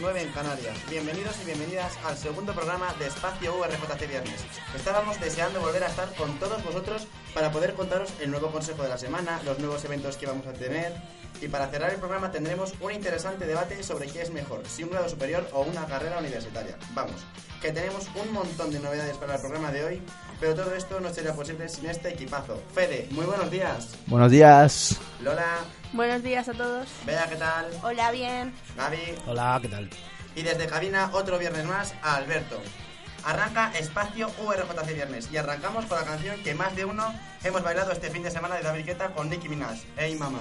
Las 10, las 9 en Canarias. Bienvenidos y bienvenidas al segundo programa de Espacio URJC Viernes. Estábamos deseando volver a estar con todos vosotros para poder contaros el nuevo consejo de la semana, los nuevos eventos que vamos a tener y para cerrar el programa tendremos un interesante debate sobre qué es mejor, si un grado superior o una carrera universitaria. Vamos, que tenemos un montón de novedades para el programa de hoy, pero todo esto no sería posible sin este equipazo. Fede, muy buenos días. Buenos días. Lola, Buenos días a todos. Bea, ¿qué tal? Hola, bien. Gaby, Hola, ¿qué tal? Y desde cabina, otro viernes más, a Alberto. Arranca Espacio URJC Viernes y arrancamos con la canción que más de uno hemos bailado este fin de semana de David Guetta con Nicki Minaj. ¡Ey, mamá!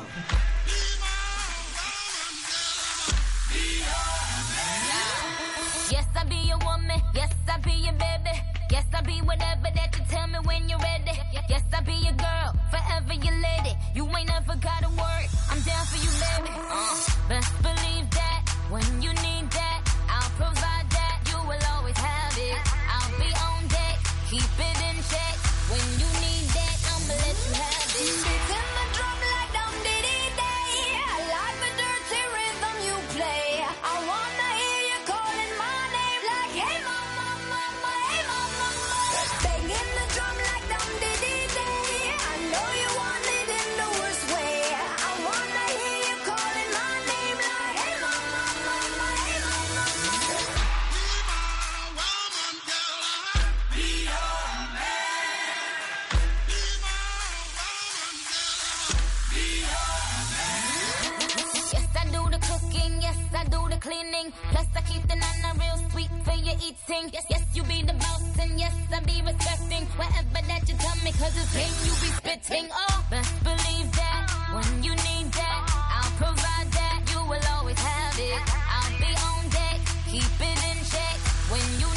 Yes, I be your woman. Yes, I be your baby. Yes, I be whatever that you tell me when you're ready. Yes, I be your girl, forever your lady. You ain't never gotta worry. I'm down for you, baby. Uh, best believe that when you need that, I'll provide that. You will always have it. I'll be on deck, keep it the cleaning. Plus, I keep the nana real sweet for your eating. Yes, yes, you be the boss, and yes, I be respecting whatever that you tell me, cause it's game you be spitting. Oh, best believe that when you need that, I'll provide that. You will always have it. I'll be on deck, keep it in check. When you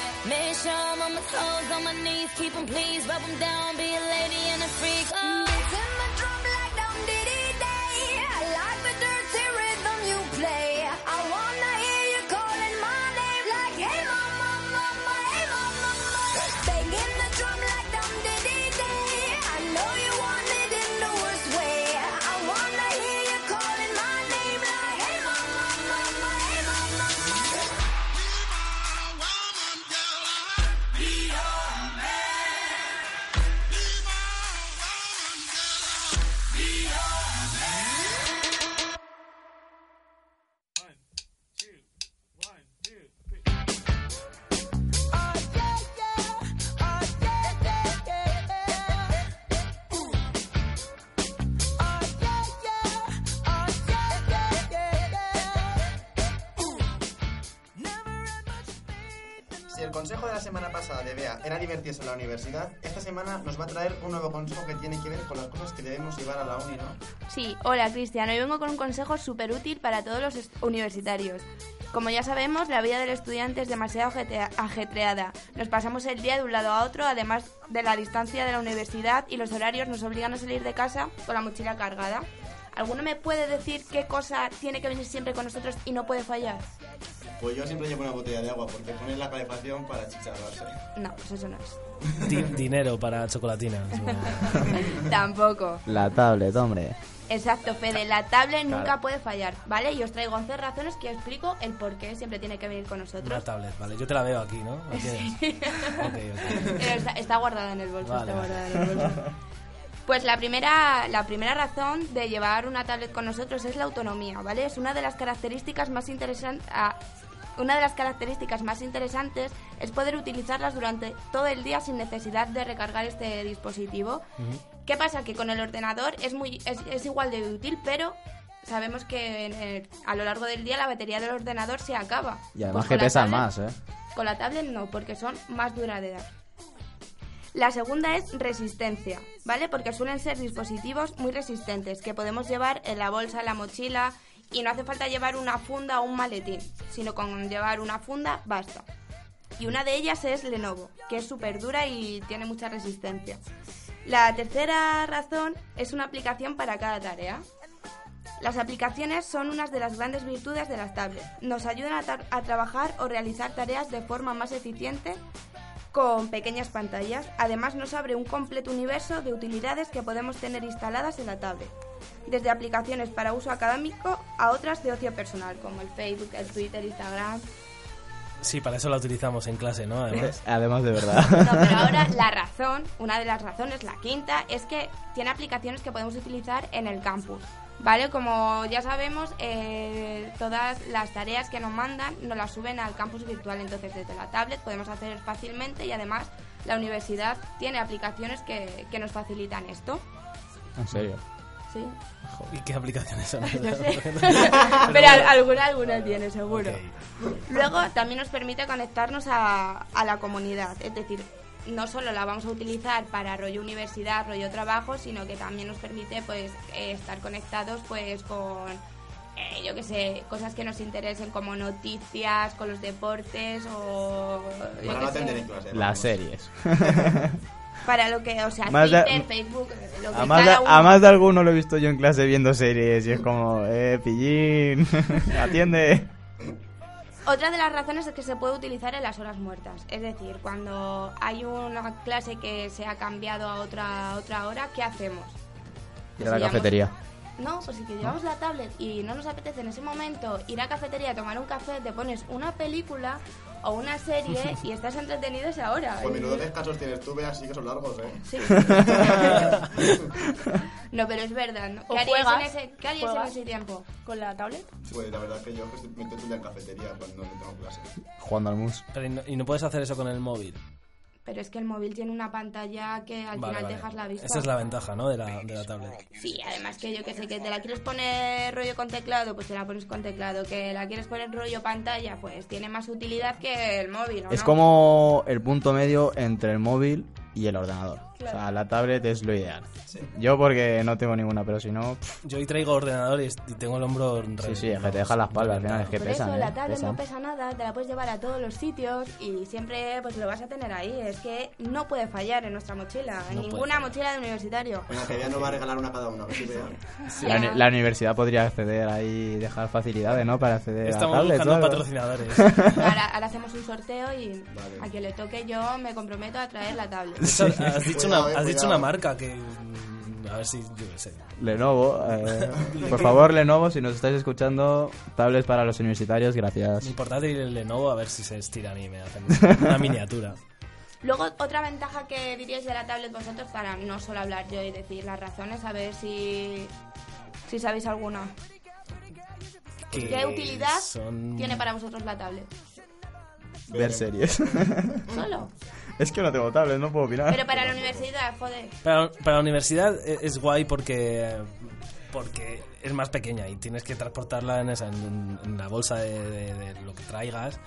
Make sure I'm on my toes, on my knees, keep keep 'em please, rub 'em down, be a lady and a freak. Oh. En la universidad, esta semana nos va a traer un nuevo consejo que tiene que ver con las cosas que debemos llevar a la uni, ¿no? Sí, hola Cristian, hoy vengo con un consejo súper útil para todos los universitarios. Como ya sabemos, la vida del estudiante es demasiado ajetreada. Nos pasamos el día de un lado a otro, además de la distancia de la universidad y los horarios nos obligan a salir de casa con la mochila cargada. ¿Alguno me puede decir qué cosa tiene que venir siempre con nosotros y no puede fallar? Pues yo siempre llevo una botella de agua porque pones la calefacción para chicharrarse. No, pues eso no es. Di- dinero para chocolatinas. o- Tampoco. La tablet, hombre. Exacto, Fede, la tablet nunca puede fallar, ¿vale? Y os traigo 11 razones que explico el por qué siempre tiene que venir con Una nosotros. tablet, vale. Yo te la veo aquí, ¿no? ¿La tienes? Ok, ok. Pero está, está guardada en el bolso, Vale, está vale. guardada en el bolso. Pues la primera, la primera razón de llevar una tablet con nosotros es la autonomía, ¿vale? Es una de las características más interesantes... una de las características más interesantes es poder utilizarlas durante todo el día sin necesidad de recargar este dispositivo. ¿Qué pasa? Que con el ordenador es, muy, es, es igual de útil, pero sabemos que en el- a lo largo del día la batería del ordenador se acaba. Y además Pues que tablet- más, ¿eh? con la tablet no, porque son más duraderas. La segunda es resistencia, ¿vale? Porque suelen ser dispositivos muy resistentes que podemos llevar en la bolsa, en la mochila y no hace falta llevar una funda o un maletín, sino con llevar una funda basta. Y una de ellas es Lenovo, que es súper dura y tiene mucha resistencia. La tercera razón es una aplicación para cada tarea. Las aplicaciones son unas de las grandes virtudes de las tablets. Nos ayudan a, a trabajar o realizar tareas de forma más eficiente con pequeñas pantallas. Además nos abre un completo universo de utilidades que podemos tener instaladas en la tablet. Desde aplicaciones para uso académico a otras de ocio personal, como el Facebook, el Twitter, Instagram. Sí, para eso la utilizamos en clase, ¿no? Además. Además de verdad. No, pero ahora la razón, una de las razones, la quinta, es que tiene aplicaciones que podemos utilizar en el campus. ¿Vale? Como ya sabemos, eh, todas las tareas que nos mandan nos las suben al campus virtual. Entonces, desde la tablet podemos hacer fácilmente y además la universidad tiene aplicaciones que, que nos facilitan esto. En serio. ¿Sí? ¿Y qué aplicaciones son? No sé. Pero al- alguna, alguna tiene, seguro. Luego también nos permite conectarnos a, a la comunidad, es decir, no solo la vamos a utilizar para rollo universidad, rollo trabajo, sino que también nos permite pues eh, estar conectados pues con eh, yo qué sé, cosas que nos interesen como noticias, con los deportes o no clase. Las series. Para lo que, o sea, Más de- Twitter, Facebook, lo que A más, de, cada uno a más de alguno lo he visto yo en clase viendo series y es como, eh, pillín, atiende. Otra de las razones es que se puede utilizar en las horas muertas. Es decir, cuando hay una clase que se ha cambiado a otra, a otra hora, ¿qué hacemos? Ir a la Si llevamos- cafetería. No, pues si que llevamos la tablet y no nos apetece en ese momento ir a cafetería a tomar un café, te pones una película o una serie y estás entretenido esa hora. Pues menudo descansos tienes tú, Bea, sí que son largos, ¿eh? Sí. no, pero es verdad. ¿no? ¿O ¿Qué haríais, en ese, ¿qué haríais en ¿Juegas? ese tiempo? ¿Con la tablet? Pues la verdad que yo que estoy- me estoy en cafetería cuando no tengo clase. Jugando al mus. Pero y no, y no puedes hacer eso con el móvil. Pero es que el móvil tiene una pantalla que al Vale, final vale. dejas la vista. Esa es la ventaja, ¿no? De la, de la tablet. Sí, además que yo que sé, que te la quieres poner rollo con teclado, pues te la pones con teclado. Que la quieres poner rollo pantalla, pues tiene más utilidad que el móvil, ¿o Es no? como el punto medio entre el móvil y el ordenador. O sea, la tablet es lo ideal. Yo porque no tengo ninguna, pero si no... pff, Yo hoy traigo ordenador y, tengo el hombro... Sí, sí, es que te deja la espalda al final, es que Por pesan, eso ¿eh? la tablet Pesan. no pesa nada, te la puedes llevar a todos los sitios y siempre pues lo vas a tener ahí. Es que no puede fallar en nuestra mochila, en No ninguna fallar. mochila de universitario. Venga, que ya nos va a regalar una cada uno, sí. La, universidad podría acceder ahí y dejar facilidades, ¿no? Para acceder Estamos a tablet. buscando patrocinadores. Ahora, ahora hacemos un sorteo y Vale. a quien le toque yo me comprometo a traer la tablet. Has dicho, una, eh, has dicho una marca que... mm, A ver si... Yo qué sé. Lenovo, eh, por favor, Lenovo, si nos estáis escuchando, tablets para los universitarios, gracias. Mi portátil el Lenovo a ver si se estiran y me hacen una miniatura. Luego, otra ventaja que diríais de la tablet vosotros, para no solo hablar yo y decir las razones, a ver si, si sabéis alguna. ¿Qué utilidad son- tiene para vosotros la tablet? Ver series. Solo. es que no tengo tablet, no puedo opinar. Pero para la universidad, joder. Para, para la universidad e- es guay porque porque es más pequeña y tienes que transportarla en, esa, en, en la bolsa de, de- de lo que traigas.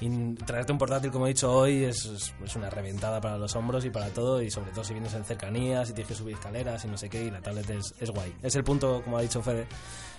Y traerte un portátil, como he dicho hoy, es, es- es una reventada para los hombros y para todo. Y sobre todo si vienes en cercanías y tienes que subir escaleras y no sé qué. Y la tablet es, es guay. Es el punto, como ha dicho Fede,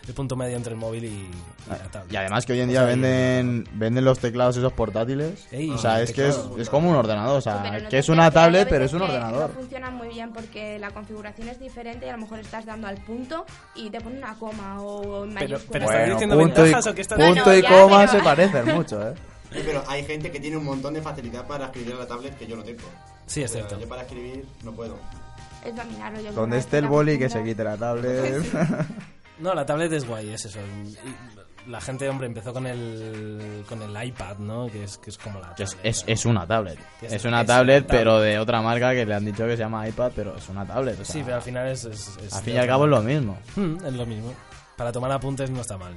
el punto medio entre el móvil y, y la tablet. Y además que hoy en O día sea, venden venden los teclados esos portátiles. Ey, o sea, es que es, teclado. es como un ordenador. O sea, Pero no que es una tablet, pero es un que ordenador. No funcionan muy bien porque la configuración es diferente y a lo mejor estás dando al punto y te pone una coma o en Pero- pero ¿estás diciendo punto y, ventajas o qué estás punto y no, coma ya, se pero- parecen mucho, ¿eh? Sí, pero hay gente que tiene un montón de facilidad para escribir en la tablet que yo no tengo. Sí, es O cierto. Yo para escribir no puedo. Es dominarlo. yo Donde que esté el boli que se quite la tablet. No, la tablet es guay, es eso. La gente, hombre, empezó con el, con el iPad, ¿no? Que es, que es como la es, tablet, es, ¿no? es una tablet. Es- Es una tablet, pero de otra marca que le han dicho que se llama iPad, pero es una tablet. o sea, Sí, pero al final es... al fin y al cabo es lo mismo. Mm, es lo mismo. Para tomar apuntes no está mal.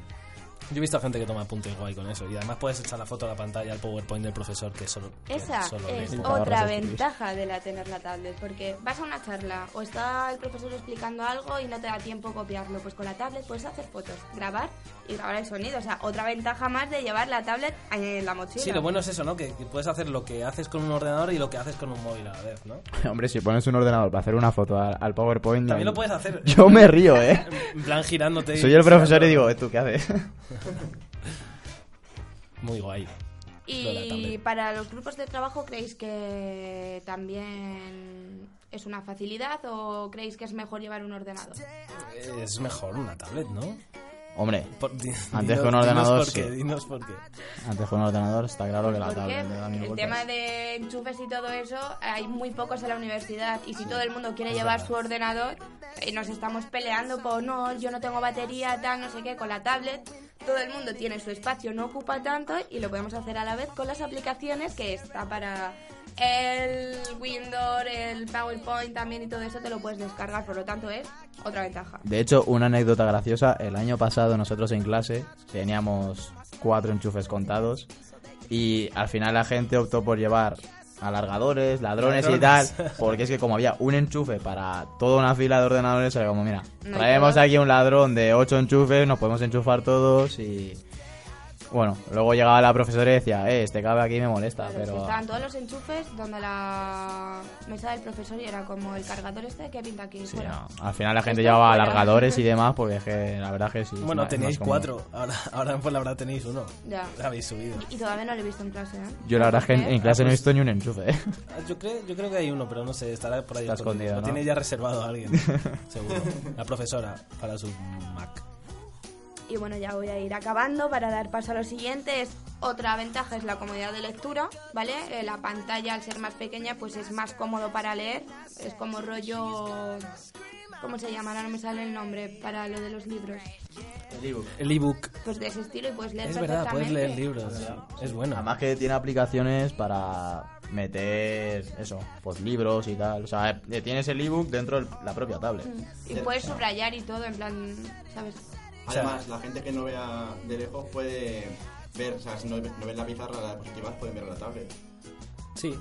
Yo he visto a gente que toma apuntes guay con eso. Y además puedes echar la foto a la pantalla al PowerPoint del profesor que solo, que Esa solo es lee. Otra ventaja de la tener la tablet, porque vas a una charla o está el profesor explicando algo y no te da tiempo copiarlo, pues con la tablet puedes hacer fotos, grabar y grabar el sonido, o sea, otra ventaja más de llevar la tablet en la mochila. Sí, lo bueno es eso, ¿no? Que, que puedes hacer lo que haces con un ordenador y lo que haces con un móvil a la vez, ¿no? Hombre, si pones un ordenador para hacer una foto al, al PowerPoint. También lo puedes hacer. Yo me río, ¿eh? En plan girándote. y Soy el profesor y digo, ¿eh, ¿tú qué haces? Muy guay. Y para los grupos de trabajo, ¿creéis que también es una facilidad o creéis que es mejor llevar un ordenador? Es mejor una tablet, ¿no? Hombre, Por- di- Antes dinos- que un ordenador, dinos por qué, sí. dinos por qué. antes con un ordenador está claro que la tablet da el tema de enchufes y todo eso, hay muy pocos en la universidad y si todo el mundo quiere llevar su ordenador y nos estamos peleando por no, yo no tengo batería, tal, no sé qué, con la tablet, todo el mundo tiene su espacio, no ocupa tanto y lo podemos hacer a la vez con las aplicaciones que está para el Windows, el PowerPoint también y todo eso te lo puedes descargar, por lo tanto es otra ventaja. De hecho, una anécdota graciosa, el año pasado nosotros en clase teníamos cuatro enchufes contados y al final la gente optó por llevar alargadores, ladrones, y tal, porque es que como había un enchufe para toda una fila de ordenadores, era como, mira, traemos aquí un ladrón de ocho enchufes, nos podemos enchufar todos y... Bueno, luego llegaba la profesora y decía, eh, este cabe aquí me molesta, Claro, pero... Estaban todos los enchufes donde la mesa del profesor y era como el cargador este que pinta aquí. Sí, no, Al final la gente llevaba alargadores y demás, porque es que la verdad que sí. es Bueno, es cómodo. cuatro. Ahora, ahora en la verdad tenéis uno. Ya. La habéis subido. Y todavía no lo he visto en clase, ¿eh? Yo la verdad es que en, en clase no he pues- visto ni un enchufe, ¿eh? Ah, Yo creo, yo creo que hay uno, pero no sé, estará por ahí. Está escondido, Lo ¿no? tiene ya reservado alguien, seguro. La profesora para su Mac. Y bueno, ya voy a ir acabando para dar paso a lo siguiente. Es, otra ventaja es la comodidad de lectura, ¿vale? Eh, la pantalla, al ser más pequeña, pues es más cómodo para leer. Es como rollo... ¿Cómo se llama? Ahora no me sale el nombre para lo de los libros. El ebook. Pues de ese estilo y puedes leer Es verdad, puedes leer libros. Es bueno. Además que tiene aplicaciones para meter, eso, pues libros y tal. O sea, eh, tienes el ebook dentro de la propia tablet. Y puedes subrayar y todo, en plan, ¿sabes? O sea- Además, la gente que no vea de lejos puede ver, o sea, si no, no ven la pizarra, las diapositivas, pueden ver la tablet. Sí.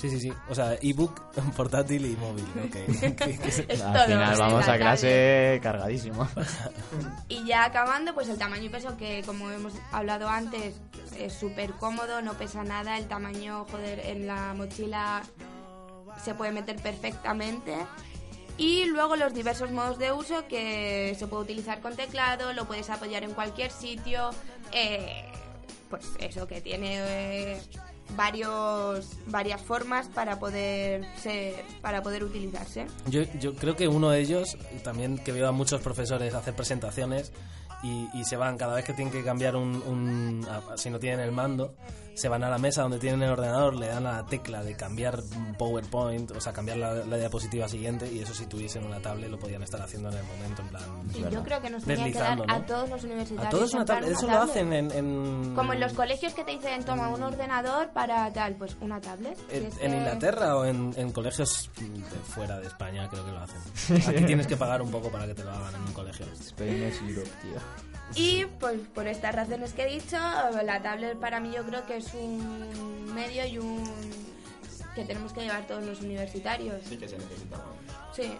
Sí, sí, sí. O sea, ebook, portátil y móvil. ¿no? Que- que- que se- Es Al final vamos a clase cargadísimo. Y ya acabando, pues el tamaño y peso, que como hemos hablado antes, es súper cómodo, no pesa nada, el tamaño, joder, en la mochila se puede meter perfectamente. Y luego los diversos modos de uso que se puede utilizar con teclado, lo puedes apoyar en cualquier sitio, eh, pues eso, que tiene eh, varios, varias formas para poder ser, para poder utilizarse. Yo, yo creo que uno de ellos, también que veo a muchos profesores hacer presentaciones y, y se van, cada vez que tienen que cambiar un, un- si no tienen el mando, se van a la mesa donde tienen el ordenador, le dan a la tecla de cambiar PowerPoint, o sea, cambiar la, la diapositiva siguiente y eso si tuviesen una tablet lo podían estar haciendo en el momento, en plan... Y yo creo que nos tenía que dar ¿no? a todos los universitarios. A todos una tablet, eso lo hacen en... en- Como en los colegios que te dicen, toma un ordenador para tal, pues una tablet. En, en Inglaterra o en, en colegios de fuera de España creo que lo hacen. Aquí tienes que pagar un poco para que te lo hagan en un colegio. Spain es Europe, tío. Y pues por estas razones que he dicho, la tablet para mí yo creo que es un medio y un que tenemos que llevar todos los universitarios. Sí que se necesita. Sí.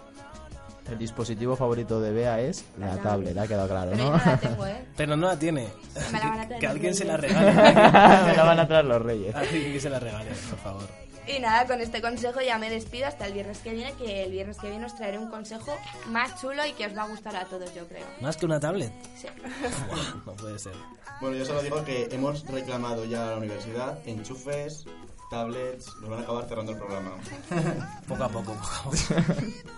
El dispositivo favorito de Bea es la, La tablet, tablet. ha quedado claro, Pero yo ¿no? no la tengo, ¿eh? Pero no la tiene. Me la van a traer que los alguien se la regale. Me la van a traer los reyes. alguien que se la regale, por favor. Y nada, con este consejo ya me despido hasta el viernes que viene, que el viernes que viene os traeré un consejo más chulo y que os va a gustar a todos, yo creo. Más que una tablet. Sí. No puede ser. Bueno, yo solo digo que hemos reclamado ya a la universidad enchufes, tablets, nos van a acabar cerrando el programa. Poco a poco, poco a poco.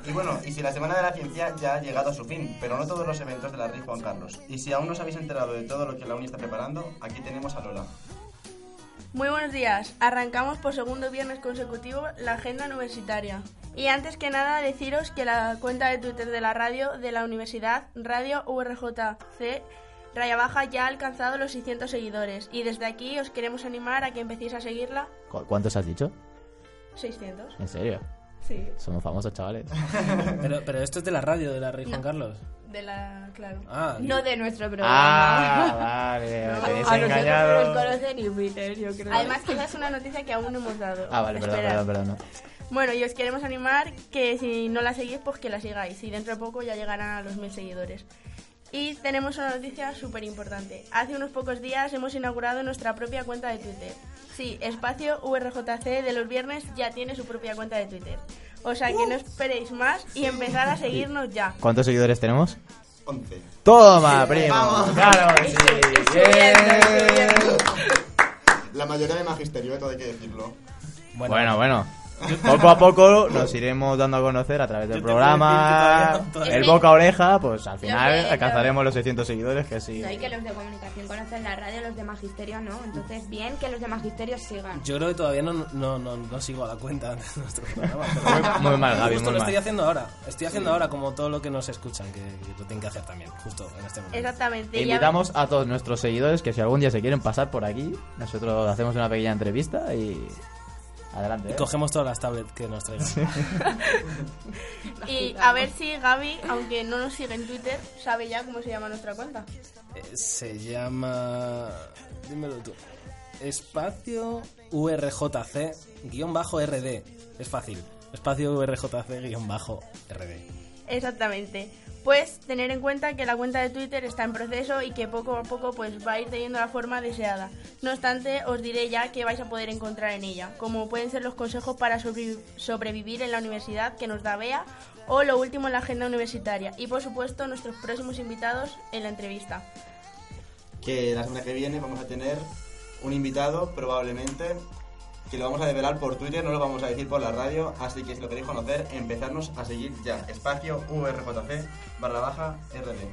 Y bueno, y si la Semana de la Ciencia ya ha llegado a su fin, pero no todos los eventos de la RI Juan Carlos. Y si aún no os habéis enterado de todo lo que la uni está preparando, aquí tenemos a Lola. Muy buenos días. Arrancamos por segundo viernes consecutivo la agenda universitaria. Y antes que nada deciros que la cuenta de Twitter de la radio de la universidad, Radio URJC, Raya Baja, ya ha alcanzado los 600 seguidores. Y desde aquí os queremos animar a que empecéis a seguirla. ¿Cu- ¿Cuántos has dicho? 600. ¿En serio? Sí. Somos famosos, chavales. Pero, pero esto es de la radio de la Rey Juan Carlos. De la... claro. Ah, No de nuestro programa. Ah, vale, me a nosotros no nos conocen Peter, yo creo. Además que esa es una noticia que aún no hemos dado. Ah, vale, perdón, perdón, perdón. Bueno, y os queremos animar que si no la seguís, pues que la sigáis. Y dentro de poco ya llegarán a los mil seguidores. Y tenemos una noticia súper importante. Hace unos pocos días hemos inaugurado nuestra propia cuenta de Twitter. Sí, espacio URJC de los viernes ya tiene su propia cuenta de Twitter. O sea que no esperéis más y empezar a seguirnos ya. ¿Cuántos seguidores tenemos? 11. ¡Toma, primo! ¡Claro que sí! ¡Bien! La mayoría de magisterio, todo hay que decirlo. Bueno, bueno. Poco a poco nos iremos dando a conocer a través del programa, todavía- el boca a oreja, pues al final Lo que- alcanzaremos los 600 seguidores, que sí. No, y que los de comunicación conocen la radio, los de magisterio no. Entonces, bien que los de magisterio sigan. Yo creo que todavía no, no, no, no sigo a la cuenta de nuestro programa. pero- Muy, muy mal, Gaby, Justo muy lo mal. estoy haciendo ahora. Estoy haciendo ahora como todo lo que nos escuchan, que, que lo tienen que hacer también, justo en este momento. Exactamente. a- Invitamos a todos nuestros seguidores que si algún día se quieren pasar por aquí, nosotros hacemos una pequeña entrevista y adelante. Y ¿eh? cogemos todas las tablets que nos traigan. Y a ver si Gaby, aunque no nos sigue en Twitter, sabe ya cómo se llama nuestra cuenta. Eh, se llama... Dímelo tú. Espacio URJC guion bajo RD. Es fácil. Espacio URJC guion bajo RD. Exactamente. Pues tener en cuenta que la cuenta de Twitter está en proceso y que poco a poco pues va a ir teniendo la forma deseada. No obstante, os diré ya que vais a poder encontrar en ella, como pueden ser los consejos para sobrevi- sobrevivir en la universidad que nos da Bea o lo último en la agenda universitaria y por supuesto nuestros próximos invitados en la entrevista. Que la semana que viene vamos a tener un invitado, probablemente, que lo vamos a develar por Twitter, no lo vamos a decir por la radio, así que si lo queréis conocer, empezarnos a seguir ya. Espacio URJC barra baja RD.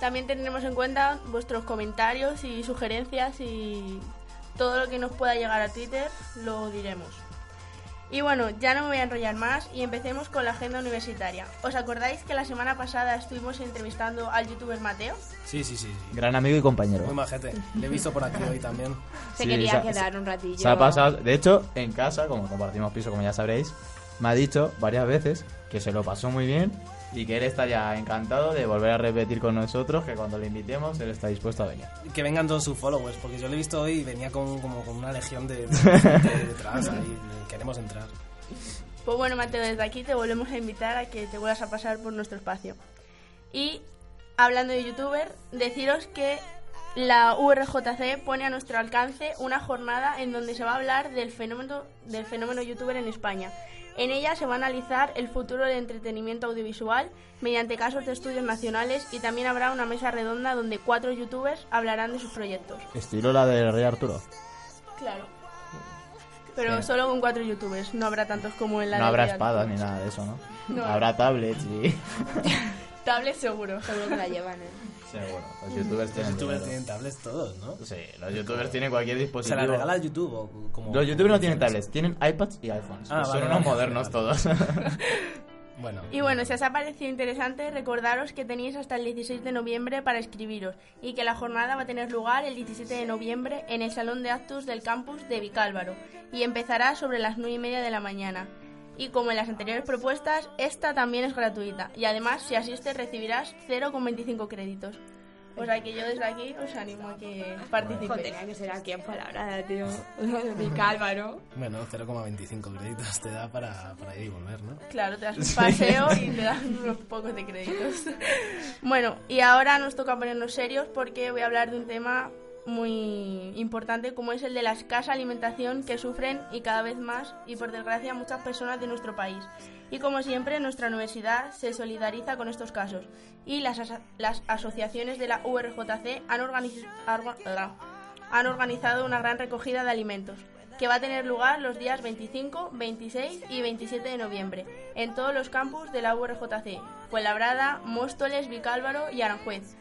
También tendremos en cuenta vuestros comentarios y sugerencias y todo lo que nos pueda llegar a Twitter lo diremos. Y bueno, ya no me voy a enrollar más y empecemos con la agenda universitaria. ¿Os acordáis que la semana pasada estuvimos entrevistando al youtuber Mateo? Sí, sí, sí. sí. Gran amigo y compañero. Muy majete. Le he visto por aquí hoy también. Se Sí, quería se quedar un ratillo. Se ha pasado, de hecho, en casa, como compartimos piso, como ya sabréis, me ha dicho varias veces que se lo pasó muy bien y que él está ya encantado de volver a repetir con nosotros, que cuando le invitemos él está dispuesto a venir. Que vengan todos sus followers, porque yo le he visto hoy y venía con, como con una legión de, de gente detrás ahí. Queremos entrar. Pues bueno, Mateo, desde aquí te volvemos a invitar a que te vuelvas a pasar por nuestro espacio. Y hablando de youtuber, deciros que la URJC pone a nuestro alcance una jornada en donde se va a hablar del fenómeno, del fenómeno youtuber en España. En ella se va a analizar el futuro del entretenimiento audiovisual mediante casos de estudios nacionales y también habrá una mesa redonda donde cuatro youtubers hablarán de sus proyectos. Estilo la del Rey Arturo. Claro. Pero Sí. solo con cuatro youtubers, no habrá tantos como en la No de habrá espadas ni nada de eso, ¿no? No. Habrá tablets y... Tablet seguro. Seguro que la llevan, ¿eh? Seguro. Los youtubers Los tienen youtubers dinero. tienen tablets todos, ¿no? Sí, los youtubers tienen cualquier ¿Se dispositivo. la regala YouTube o como... Los youtubers no tienen tablets, tienen iPads y iPhones. Ah, que son vale, unos vale, modernos vale. todos. Bueno. Y bueno, si os ha parecido interesante, recordaros que tenéis hasta el 16 de noviembre para escribiros y que la jornada va a tener lugar el 17 de noviembre en el Salón de Actos del campus de Vicálvaro y empezará sobre las 9 y media de la mañana. Y como en las anteriores propuestas, esta también es gratuita y además si asistes recibirás 0,25 créditos. O sea que yo desde aquí os animo a que participéis. tenía que ser aquí en palabra, tío. Mi calva, ¿no? Bueno, 0,25 créditos te da para, para ir y volver, ¿no? Claro, te das un paseo y te dan unos pocos de créditos. Bueno, y ahora nos toca ponernos serios porque voy a hablar de un tema muy importante como es el de la escasa alimentación que sufren y cada vez más y por desgracia muchas personas de nuestro país. Y como siempre, nuestra universidad se solidariza con estos casos y las, asa- las asociaciones de la URJC han, organiz- han organizado una gran recogida de alimentos que va a tener lugar los días 25, 26 y 27 de noviembre en todos los campus de la URJC, Fuenlabrada, Móstoles, Vicálvaro y Aranjuez.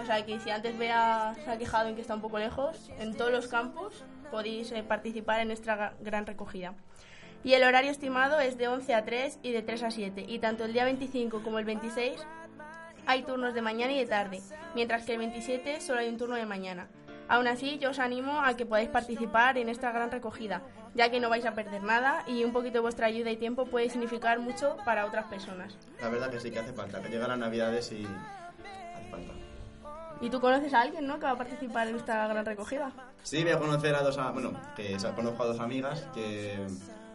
O sea que si antes Bea se ha quejado en que está un poco lejos, en todos los campus podéis eh, participar en ga- gran recogida. Y el horario estimado es de 11 a 3 y de 3 a 7. Y tanto el día 25 como el 26 hay turnos de mañana y de tarde, mientras que el 27 solo hay un turno de mañana. Aún así, yo os animo a que podáis participar en esta gran recogida, ya que no vais a perder nada y un poquito de vuestra ayuda y tiempo puede significar mucho para otras personas. La verdad que sí que hace falta, que llegan las navidades y hace falta. ¿Y tú conoces a alguien, no, que va a participar en esta gran recogida? Sí, voy a conocer a dos, bueno, que conozco a dos amigas que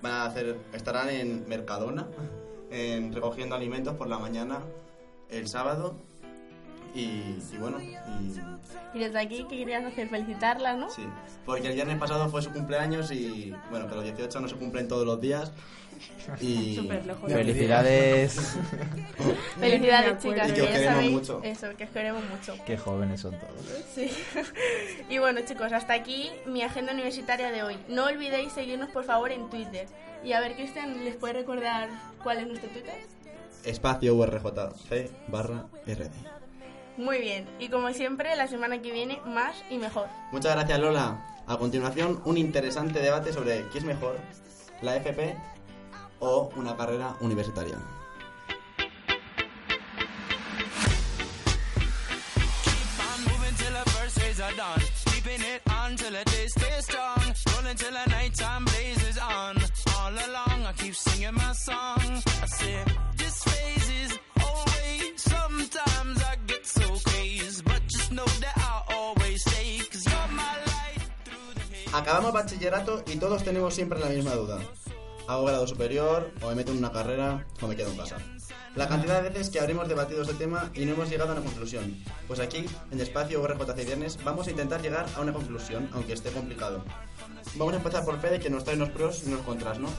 van a hacer, estarán en Mercadona, en, recogiendo alimentos por la mañana el sábado y, y bueno, y Y desde aquí, ¿qué querías hacer? Felicitarlas, ¿no? sí, porque el viernes pasado fue su cumpleaños y bueno, que los 18 no se cumplen todos los días y. Felicidades. Felicidades, chicas, Y que os queremos sabéis mucho. eso, que os queremos mucho. Qué jóvenes son todos. Sí. Y bueno, chicos, hasta aquí mi agenda universitaria de hoy. No olvidéis seguirnos, por favor, en Twitter. Y a ver, Cristian, ¿les puede recordar cuál es nuestro Twitter? espacio URJC barra RD. Muy bien. Y como siempre, la semana que viene, más y mejor. Muchas gracias Lola. A continuación, un interesante debate sobre qué es mejor, la FP o una carrera universitaria. Acabamos bachillerato y todos tenemos siempre la misma duda. ¿Hago grado superior o me meto en una carrera o me quedo en casa? La cantidad de veces que habremos debatido este tema y no hemos llegado a una conclusión. Pues aquí, en Espacio RJC Viernes, vamos a intentar llegar a una conclusión, aunque esté complicado. Vamos a empezar por Fede, que nos trae unos pros y unos contras, ¿no?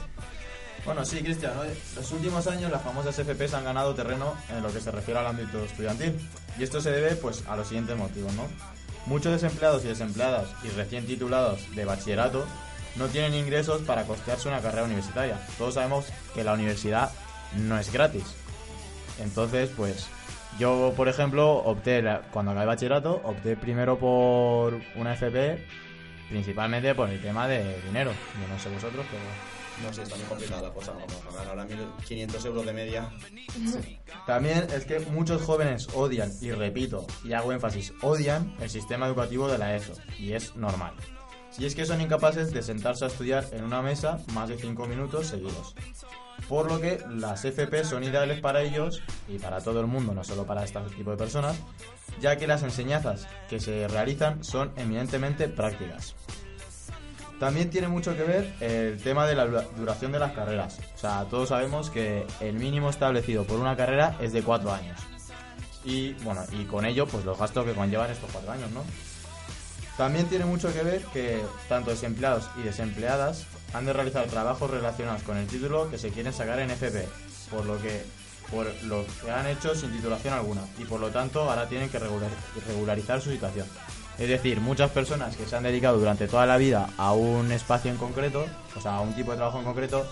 Bueno, sí, Cristian, ¿no? los últimos años las famosas FPs han ganado terreno en lo que se refiere al ámbito estudiantil. Y esto se debe pues a los siguientes motivos, ¿no? Muchos desempleados y desempleadas y recién titulados de bachillerato no tienen ingresos para costearse una carrera universitaria. Todos sabemos que la universidad no es gratis. Entonces, pues yo, por ejemplo, opté, cuando acabé bachillerato, opté primero por una FP, principalmente por el tema de dinero. Yo no sé vosotros, pero... No sé, está muy complicada la cosa. Vamos a ganar ahora 1.500 euros de media. También es que muchos jóvenes odian, y repito, y hago énfasis, odian el sistema educativo de la ESO, y es normal. Y es que son incapaces de sentarse a estudiar en una mesa más de 5 minutos seguidos. Por lo que las FP son ideales para ellos y para todo el mundo, no solo para este tipo de personas, ya que las enseñanzas que se realizan son eminentemente prácticas. También tiene mucho que ver el tema de la dura- duración de las carreras. O sea, todos sabemos que el mínimo establecido por una carrera es de cuatro años. Y bueno, y con ello, pues los gastos que conllevan estos cuatro años, ¿no? También tiene mucho que ver que tanto desempleados y desempleadas han de realizar trabajos relacionados con el título que se quieren sacar en FP, por lo que por lo que han hecho sin titulación alguna y por lo tanto ahora tienen que regular- regularizar su situación. Es decir, muchas personas que se han dedicado durante toda la vida a un espacio en concreto, o sea, a un tipo de trabajo en concreto,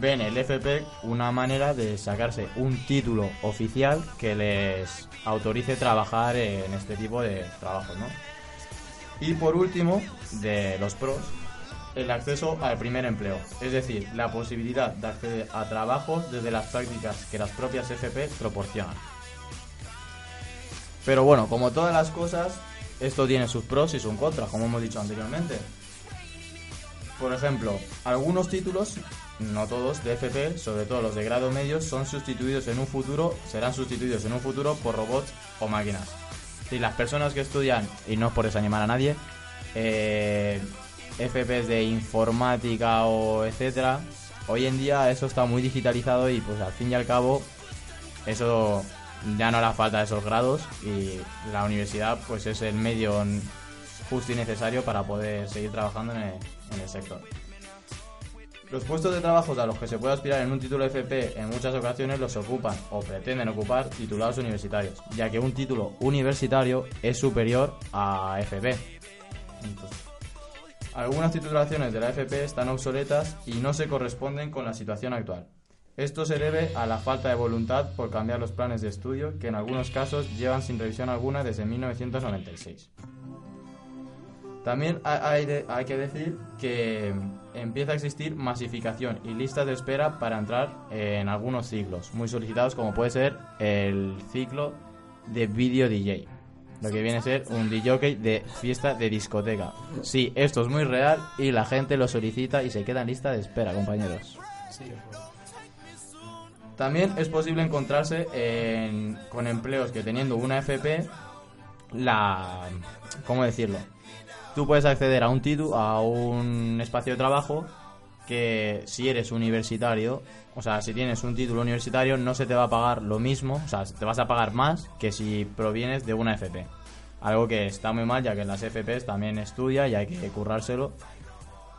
ven el FP una manera de sacarse un título oficial que les autorice trabajar en este tipo de trabajos, ¿no? Y por último, de los pros, el acceso al primer empleo, es decir, la posibilidad de acceder a trabajos desde las prácticas que las propias FP proporcionan. Pero bueno, como todas las cosas, esto tiene sus pros y sus contras, como hemos dicho anteriormente. Por ejemplo, algunos títulos, no todos, de FP, sobre todo los de grado medio, son sustituidos en un futuro, serán sustituidos en un futuro por robots o máquinas. Decir, las personas que estudian, y no es por desanimar a nadie, eh, FPs de informática o etcétera, hoy en día eso está muy digitalizado y pues al fin y al cabo eso ya no hará falta esos grados y la universidad pues es el medio justo y necesario para poder seguir trabajando en el sector. Los puestos de trabajo a los que se puede aspirar en un título FP en muchas ocasiones los ocupan o pretenden ocupar titulados universitarios, ya que un título universitario es superior a FP. Algunas titulaciones de la FP están obsoletas y no se corresponden con la situación actual. Esto se debe a la falta de voluntad por cambiar los planes de estudio que en algunos casos llevan sin revisión alguna desde 1996. También hay que decir que empieza a existir masificación y listas de espera para entrar en algunos ciclos muy solicitados como puede ser el ciclo de video DJ. Lo que viene a ser un DJ de fiesta de discoteca. Sí, esto es muy real y la gente lo solicita y se queda en lista de espera, compañeros. También es posible encontrarse en- con empleos que teniendo una FP, la... ¿Cómo decirlo? Tú puedes acceder a un título, a un espacio de trabajo que si eres universitario, o sea, si tienes un título universitario no se te va a pagar lo mismo, o sea, te vas a pagar más que si provienes de una FP. Algo que está muy mal ya que en las FPs también estudia y hay que currárselo,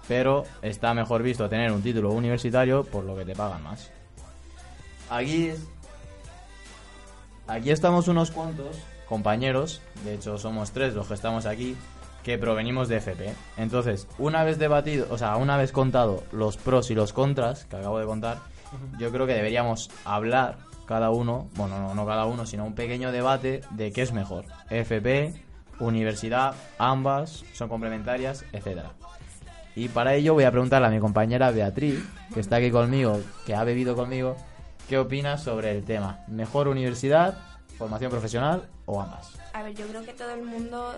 pero está mejor visto tener un título universitario por lo que te pagan más. Aquí Aquí estamos unos cuantos compañeros, de hecho somos tres los que estamos aquí, que provenimos de FP. Entonces, una vez debatido, o sea, una vez contado los pros y los contras que acabo de contar, yo creo que deberíamos hablar cada uno, bueno, no, no cada uno, sino un pequeño debate de qué es mejor. FP, universidad, ambas son complementarias, etcétera. Y para ello voy a preguntarle a mi compañera Beatriz, que está aquí conmigo, que ha bebido conmigo, ¿qué opinas sobre el tema? ¿Mejor universidad, formación profesional o ambas? A ver, yo creo que todo el mundo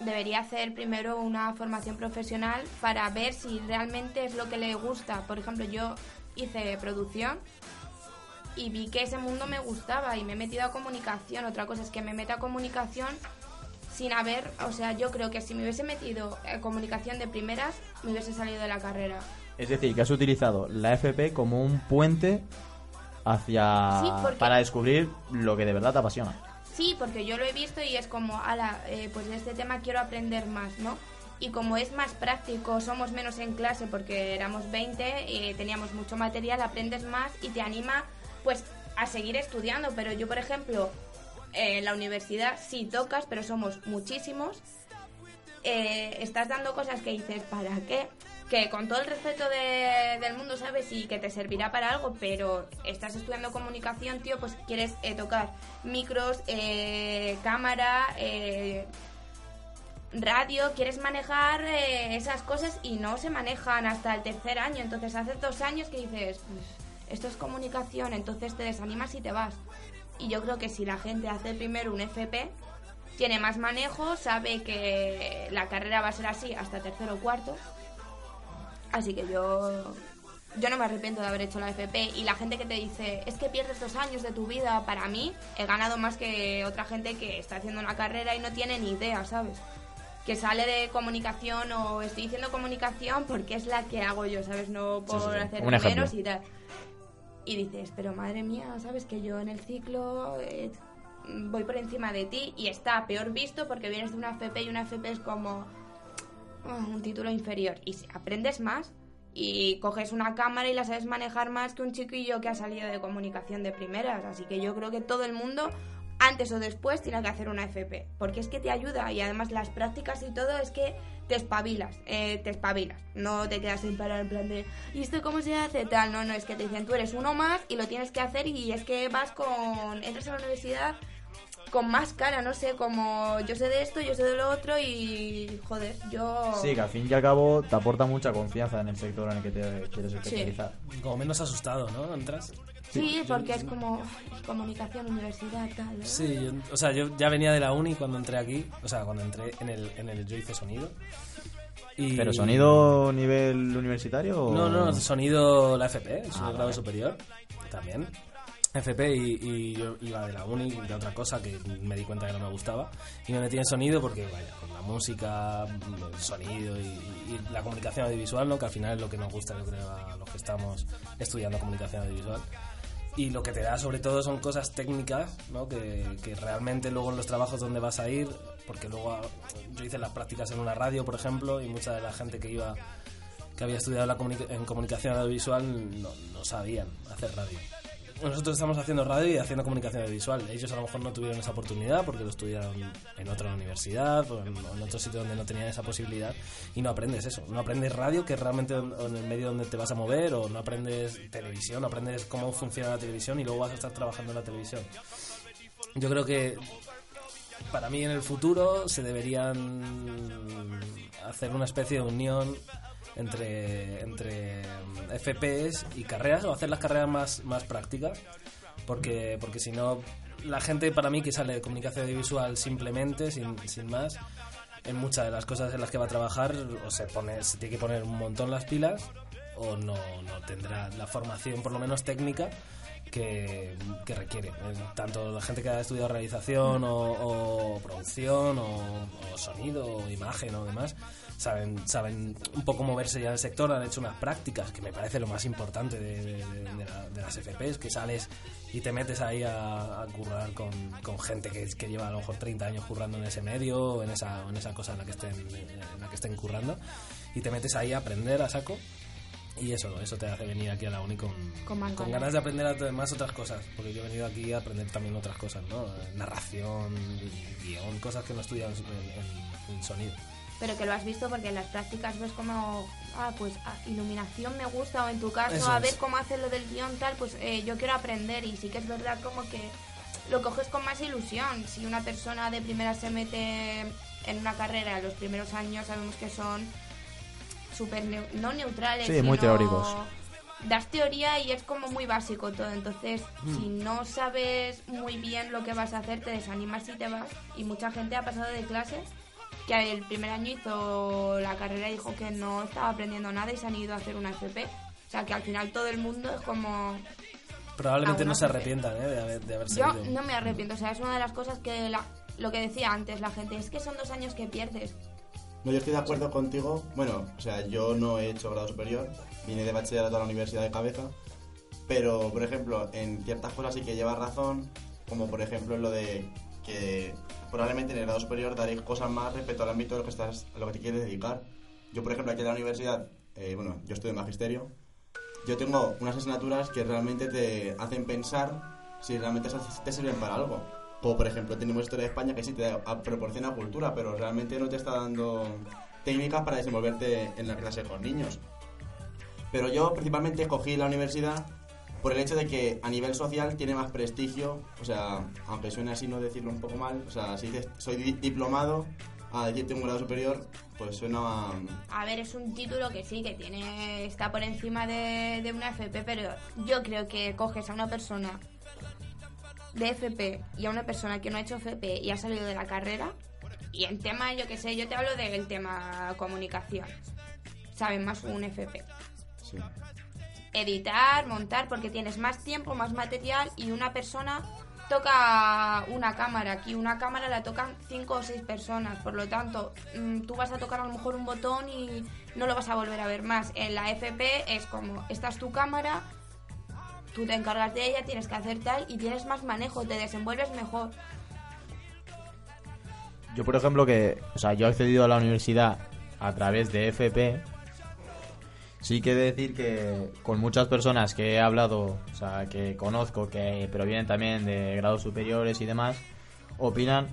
debería hacer primero una formación profesional para ver si realmente es lo que le gusta. Por ejemplo, yo hice producción y vi que ese mundo me gustaba y me he metido a comunicación. Otra cosa es que me meta a comunicación sin haber, o sea, yo creo que si me hubiese metido a comunicación de primeras, me hubiese salido de la carrera. Es decir, que has utilizado la FP como un puente hacia Sí, para descubrir lo que de verdad te apasiona. Sí, porque yo lo he visto y es como, ala, eh, pues de este tema quiero aprender más, ¿no? Y como es más práctico, somos menos en clase porque éramos 20, eh, teníamos mucho material, aprendes más y te anima pues a seguir estudiando. Pero yo, por ejemplo, eh, en la universidad sí tocas, pero somos muchísimos. Eh, estás dando cosas que dices, ¿para qué? Que con todo el respeto de- del mundo, ¿sabes? Y que te servirá para algo, pero estás estudiando comunicación, tío, pues quieres eh, tocar micros, eh, cámara, eh, radio, quieres manejar eh, esas cosas y no se manejan hasta el tercer año. Entonces hace dos años que dices, "Pues, esto es comunicación, entonces te desanimas y te vas. Y yo creo que si la gente hace primero un FP, tiene más manejo, sabe que la carrera va a ser así hasta tercero o cuarto. Así que yo yo no me arrepiento de haber hecho la FP y la gente que te dice, es que pierdes dos años de tu vida, para mí he ganado más que otra gente que está haciendo una carrera y no tiene ni idea, ¿sabes? Que sale de comunicación o estoy diciendo comunicación porque es la que hago yo, ¿sabes? No por sí, sí. hacer Un menos y tal. Y dices, pero madre mía, ¿sabes? Que yo en el ciclo eh, voy por encima de ti y está peor visto porque vienes de una FP y una FP es como un título inferior. Y si aprendes más y coges una cámara y la sabes manejar más que un chiquillo que ha salido de comunicación de primeras. Así que yo creo que todo el mundo, antes o después, tiene que hacer una FP. Porque es que te ayuda y además las prácticas y todo es que te espabilas, eh, te espabilas. No te quedas sin parar en plan de, ¿y esto cómo se hace? Tal, no, no, es que te dicen, tú eres uno más y lo tienes que hacer y es que vas con, entras a la universidad con más cara, no sé, como yo sé de esto, yo sé de lo otro y joder, yo... Sí, que al fin y al cabo te aporta mucha confianza en el sector en el que te quieres especializar. Como menos asustado, ¿no? Entras. Sí, porque es como "Ay, comunicación, universidad, tal. ¿no? Sí, yo- o sea, yo ya venía de la uni cuando entré aquí, o sea, cuando entré en el, en el yo hice sonido. Y... ¿Pero sonido nivel universitario o...? No, no, sonido la FP, sonido grado superior, también. FP y, yo iba de la uni, de otra cosa que me di cuenta que no me gustaba y me metí en sonido porque, vaya, con la música, el sonido y, la comunicación audiovisual, ¿no? que al final es lo que nos gusta, yo creo, a los que estamos estudiando comunicación audiovisual. Y lo que te da sobre todo son cosas técnicas, ¿no? que, realmente luego en los trabajos donde vas a ir, porque luego yo hice las prácticas en una radio, por ejemplo, y mucha de la gente que iba que había estudiado la en comunicación audiovisual no sabían hacer radio. Nosotros estamos haciendo radio y haciendo comunicación audiovisual. Ellos a lo mejor no tuvieron esa oportunidad porque lo estudiaron en otra universidad o en, otro sitio donde no tenían esa posibilidad y no aprendes eso. No aprendes radio, que es realmente en en el medio donde te vas a mover, o no aprendes televisión, no aprendes cómo funciona la televisión y luego vas a estar trabajando en la televisión. Yo creo que para mí en el futuro se deberían hacer una especie de unión entre, entre mm, FPs y carreras o hacer las carreras más, más prácticas porque, porque si no la gente para mí que sale de comunicación audiovisual simplemente sin, sin más en muchas de las cosas en las que va a trabajar o se pone se tiene que poner un montón las pilas o no, no tendrá la formación por lo menos técnica que, que requiere. Eh, Tanto la gente que ha estudiado realización o, o producción o, o sonido o imagen o demás saben, saben un poco moverse ya en el sector, han hecho unas prácticas que me parece lo más importante de, de- de- la- de las FPs, que sales y te metes ahí a, a currar con, con gente que, que lleva a lo mejor 30 años currando en ese medio en esa, en esa cosa en la que estén, en la que estén currando y te metes ahí a aprender a saco y eso, eso te hace venir aquí a la uni con, Con más ganas. ganas de aprender además otras cosas, porque yo he venido aquí a aprender también otras cosas, ¿no? Narración, guion, cosas que no estudian en, en- en sonido. Pero que lo has visto porque en las prácticas ves como, ah, pues ah, iluminación me gusta, o en tu caso, Eso a es. ver cómo hace lo del guion tal, pues eh, yo quiero aprender y sí que es verdad como que lo coges con más ilusión. Si una persona de primera se mete en una carrera, los primeros años sabemos que son súper neu- no neutrales, Sí, muy teóricos. Das teoría y es como muy básico todo, entonces si no sabes muy bien lo que vas a hacer te desanimas y te vas. Y mucha gente ha pasado de clase que el primer año hizo la carrera y dijo que no estaba aprendiendo nada y se han ido a hacer una FP. O sea que al final todo el mundo es como... Probablemente no se arrepientan ¿eh? de, haber, de haber Yo seguido. no me arrepiento, o sea, es una de las cosas que la- lo que decía antes la gente, es que son dos años que pierdes. No, yo estoy de acuerdo contigo. Bueno, o sea, yo no he hecho grado superior, vine de bachillerato a la universidad de cabeza, pero, por ejemplo, en ciertas cosas sí que llevas razón, como por ejemplo en lo de que probablemente en el grado superior daréis cosas más respecto al ámbito a lo que, estás, a lo que te quieres dedicar. Yo, por ejemplo, aquí en la universidad, eh, bueno, yo estudio magisterio, yo tengo unas asignaturas que realmente te hacen pensar si realmente te sirven para algo. Como por ejemplo tenemos Historia de España que sí te proporciona cultura, pero realmente no te está dando técnicas para desenvolverte en la clase con niños. Pero yo principalmente escogí la universidad por el hecho de que a nivel social tiene más prestigio, o sea, aunque suene así no decirlo un poco mal, o sea, si dices soy di- diplomado, a decirte un grado superior, pues suena a, A ver, es un título que sí, que tiene está por encima de, de una FP, pero yo creo que coges a una persona de FP y a una persona que no ha hecho FP y ha salido de la carrera, y en tema, yo que sé, yo te hablo del tema comunicación, saben más un FP. sí. Editar, montar, porque tienes más tiempo, más material y una persona toca una cámara. Aquí una cámara la tocan cinco o seis personas, por lo tanto, mm, tú vas a tocar a lo mejor un botón y no lo vas a volver a ver más. En la FP es como, esta es tu cámara, tú te encargas de ella, tienes que hacer tal y tienes más manejo, te desenvuelves mejor. Yo, por ejemplo, que, o sea, yo he accedido a la universidad a través de FP. Sí que decir que con muchas personas que he hablado, o sea, que conozco, que provienen también de grados superiores y demás, opinan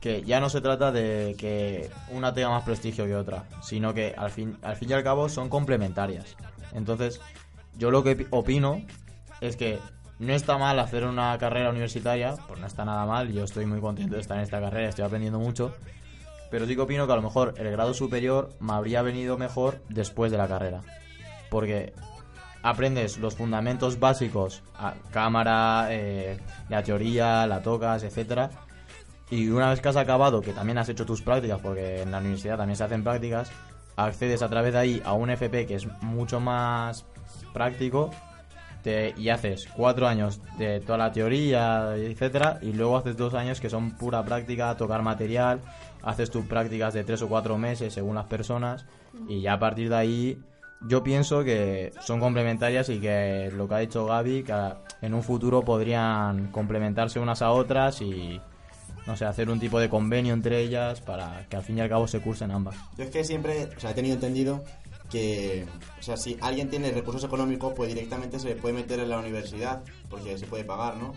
que ya no se trata de que una tenga más prestigio que otra, sino que al fin, al fin y al cabo son complementarias. Entonces, yo lo que pi- opino es que no está mal hacer una carrera universitaria, pues no está nada mal, yo estoy muy contento de estar en esta carrera, estoy aprendiendo mucho, pero sí que opino que a lo mejor el grado superior me habría venido mejor después de la carrera, porque aprendes los fundamentos básicos, a cámara, eh, la teoría, la tocas, etcétera, y una vez que has acabado, que también has hecho tus prácticas, porque en la universidad también se hacen prácticas, accedes a través de ahí a un FP que es mucho más práctico te, y haces cuatro años de toda la teoría, etcétera, y luego haces dos años que son pura práctica, tocar material, haces tus prácticas de tres o cuatro meses según las personas, y ya a partir de ahí yo pienso que son complementarias y que lo que ha dicho Gaby, que en un futuro podrían complementarse unas a otras y, no sé, hacer un tipo de convenio entre ellas para que al fin y al cabo se cursen ambas. Yo es que siempre, o sea, he tenido entendido que, o sea, si alguien tiene recursos económicos, pues directamente se le puede meter en la universidad, porque se puede pagar, ¿no?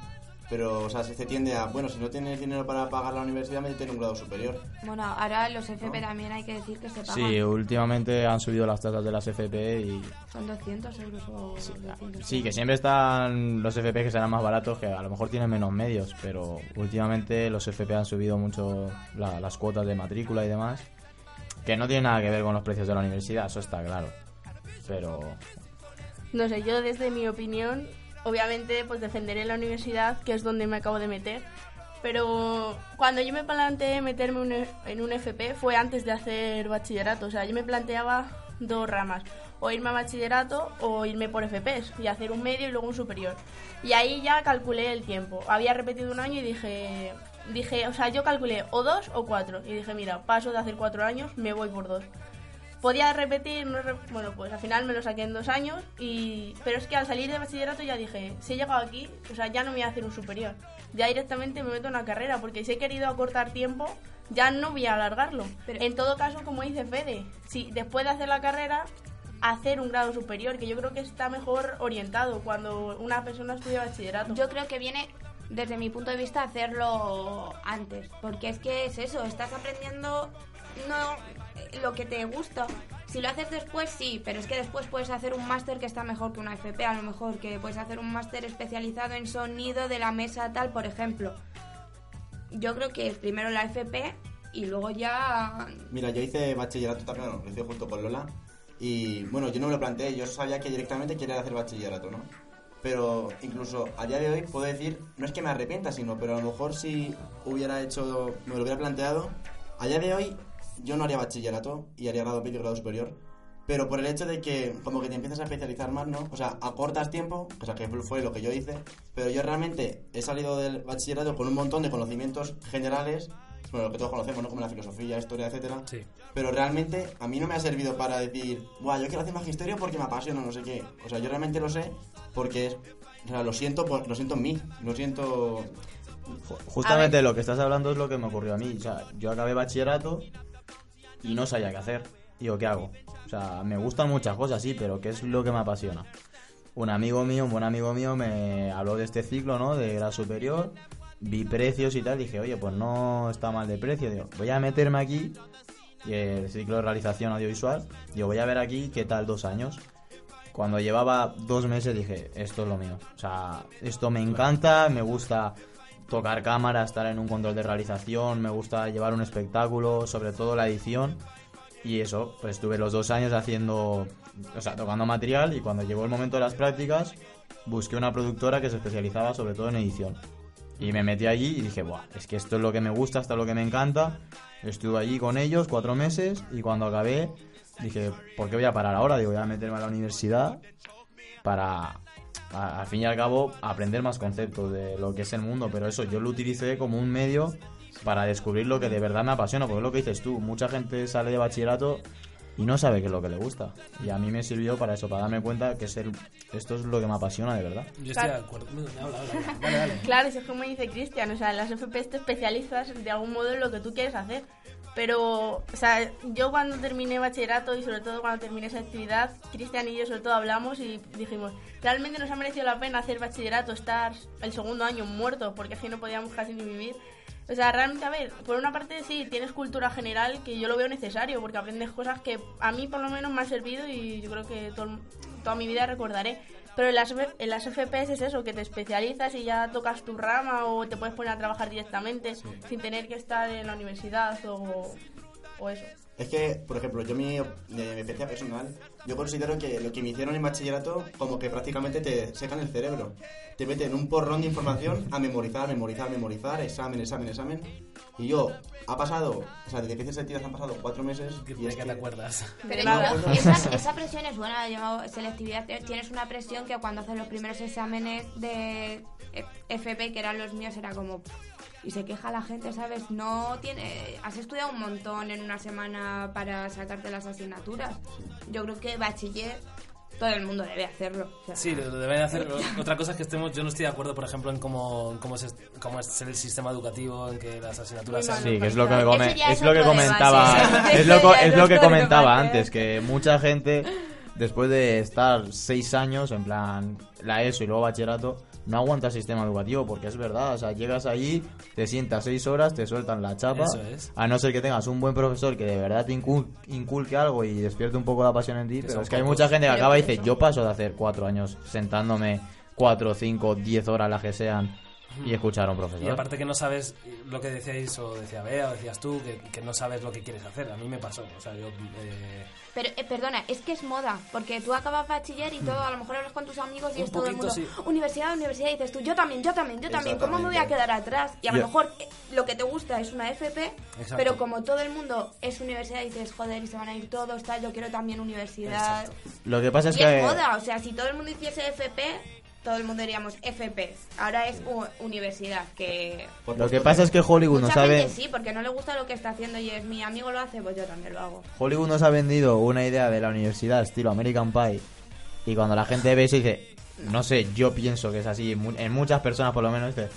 Pero, o sea, se tiende a, bueno, si no tienes dinero para pagar la universidad, métete en un grado superior. Bueno, ahora los FP también hay que decir que se pagan. Sí, últimamente han subido las tasas de las FP y Son 200 euros o 200 Sí, que siempre están los FP que serán más baratos, que a lo mejor tienen menos medios, pero últimamente los FP han subido mucho la- las cuotas de matrícula y demás, que no tiene nada que ver con los precios de la universidad, eso está claro. Pero No sé, yo desde mi opinión, obviamente pues defenderé la universidad, que es donde me acabo de meter. Pero cuando yo me planteé meterme e, en un FP fue antes de hacer bachillerato. O sea, yo me planteaba dos ramas. O irme a bachillerato o irme por FPs y hacer un medio y luego un superior. Y ahí ya calculé el tiempo. Había repetido un año y dije, dije, o sea, yo calculé o dos o cuatro. Y dije, mira, paso de hacer cuatro años, me voy por dos podía repetir, no re- bueno, pues al final me lo saqué en dos años, y pero es que al salir de bachillerato ya dije, si he llegado aquí, o sea, ya no me voy a hacer un superior, ya directamente me meto en una carrera, porque si he querido acortar tiempo, ya no voy a alargarlo. en todo caso, como dice Fede, si después de hacer la carrera, hacer un grado superior, que yo creo que está mejor orientado cuando una persona estudia bachillerato. Yo creo que viene, desde mi punto de vista, hacerlo antes. Porque es que es eso, estás aprendiendo no lo que te gusta. Si lo haces después, sí, pero es que después puedes hacer un máster que está mejor que una FP, a lo mejor, que puedes hacer un máster especializado en sonido de la mesa tal, por ejemplo. Yo creo que primero la FP y luego ya... Mira, yo hice bachillerato también, lo hice junto con Lola. Y bueno, yo no me lo planteé, yo sabía que directamente quería hacer bachillerato, ¿no? Pero incluso a día de hoy puedo decir, no es que me arrepienta, sino, pero a lo mejor si hubiera hecho, me lo hubiera planteado, a día de hoy yo no haría bachillerato y haría grado medio grado superior. Pero por el hecho de que como que te empiezas a especializar más, ¿no? O sea, acortas tiempo, o sea, que fue lo que yo hice, pero yo realmente he salido del bachillerato con un montón de conocimientos generales, bueno, lo que todos conocemos, ¿no? Como la filosofía, historia, etcétera. Sí. Pero realmente a mí no me ha servido para decir, Buah, yo quiero hacer magisterio porque me apasiona, no sé qué. O sea, yo realmente lo sé porque es, o sea, lo siento, por- lo siento en mí, lo siento... Ju- Justamente lo que estás hablando es lo que me ocurrió a mí. O sea, yo acabé bachillerato y no sabía qué hacer. Digo, ¿qué hago? O sea, me gustan muchas cosas, sí, pero ¿qué es lo que me apasiona? Un amigo mío, un buen amigo mío, me habló de este ciclo, ¿no? De grado superior. Vi precios y tal. Dije, oye, pues no está mal de precio. Digo, voy a meterme aquí. Y el ciclo de realización audiovisual. Digo, voy a ver aquí qué tal dos años. Cuando llevaba dos meses dije, esto es lo mío. O sea, esto me encanta, me gusta tocar cámara, estar en un control de realización, me gusta llevar un espectáculo, sobre todo la edición. Y eso, pues estuve los dos años haciendo, o sea, tocando material y cuando llegó el momento de las prácticas, busqué una productora que se especializaba sobre todo en edición. Y me metí allí y dije, Buah, es que esto es lo que me gusta, esto es lo que me encanta. Estuve allí con ellos cuatro meses y cuando acabé dije, ¿por qué voy a parar ahora? Digo, voy a meterme a la universidad para, al fin y al cabo, aprender más conceptos de lo que es el mundo. Pero eso yo lo utilicé como un medio para descubrir lo que de verdad me apasiona. Porque es lo que dices tú, mucha gente sale de bachillerato y no sabe qué es lo que le gusta. Y a mí me sirvió para eso, para darme cuenta que ser, esto es lo que me apasiona de verdad. Yo estoy Claro. de acuerdo. No, habla, habla, habla. Dale, dale. Claro, eso es como dice Cristian, o sea, en las FP te especializas de algún modo en lo que tú quieres hacer. Pero, o sea, yo cuando terminé bachillerato y sobre todo cuando terminé esa actividad, Cristian y yo sobre todo hablamos y dijimos, realmente nos ha merecido la pena hacer bachillerato, estar el segundo año muertos, porque así no podíamos casi ni vivir. O sea, realmente, a ver, por una parte sí, tienes cultura general que yo lo veo necesario, porque aprendes cosas que a mí por lo menos me han servido y yo creo que todo- toda mi vida recordaré. Pero en las, en las FPS es eso, que te especializas y ya tocas tu rama o te puedes poner a trabajar directamente sin tener que estar en la universidad o, o eso. Es que, por ejemplo, yo mi, de mi experiencia personal, yo considero que lo que me hicieron en bachillerato como que prácticamente te secan el cerebro. Te meten un porrón de información a memorizar, memorizar, memorizar, examen, examen, examen. Y yo, ha pasado, o sea, desde que hice sentidas han pasado cuatro meses Que, y es que te acuerdas. Pero esa, esa- presión es buena, llamado selectividad. Te- Tienes una presión que cuando haces los primeros exámenes de FP, que eran los míos, era como... Y se queja la gente, ¿sabes? No tiene... Has estudiado un montón en una semana para sacarte las asignaturas. Yo creo que bachiller todo el mundo debe hacerlo. o sea, Sí, lo deben hacer. Otra cosa es que estemos, yo no estoy de acuerdo, por ejemplo, en cómo, cómo, es, cómo es el sistema educativo, en que las asignaturas sean... Sí, que es lo que, come- es lo que comentaba, es lo, es lo que comentaba antes, que mucha gente, después de estar seis años, en plan, la ESO y luego bachillerato, no aguanta el sistema educativo, porque es verdad, o sea, llegas allí, te sientas seis horas, te sueltan la chapa, Eso es. a no ser que tengas un buen profesor que de verdad te incul- inculque algo y despierte un poco la pasión en ti, Que pero es que hay mucha gente que acaba y dice, yo paso de hacer cuatro años sentándome cuatro, cinco, diez horas las que sean y escuchar a un profesor. Y aparte que no sabes lo que decíais, o decía Bea, o decías tú, que, que no sabes lo que quieres hacer. A mí me pasó. O sea, yo... eh, Pero, eh, perdona, es que es moda, porque tú acabas bachiller y todo, a lo mejor hablas con tus amigos y Un es todo el mundo, sí. universidad, universidad, y dices tú, yo también, yo también, yo también, ¿cómo me voy a quedar atrás? Y a lo Yo- mejor eh, lo que te gusta es una FP, Exacto. pero como todo el mundo es universidad, dices, joder, y se van a ir todos, tal, yo quiero también universidad. Exacto. Lo que pasa es Y que... es moda, o sea, si todo el mundo hiciese FP, todo el mundo diríamos FP. Ahora es universidad, que... Lo que pasa es que Hollywood Mucha nos ha, ve- gente sí, porque no le gusta lo que está haciendo y es mi amigo lo hace, pues yo también lo hago. Hollywood nos ha vendido una idea de la universidad estilo American Pie y cuando la gente ve eso dice, no sé, yo pienso que es así, mu- en muchas personas por lo menos dice,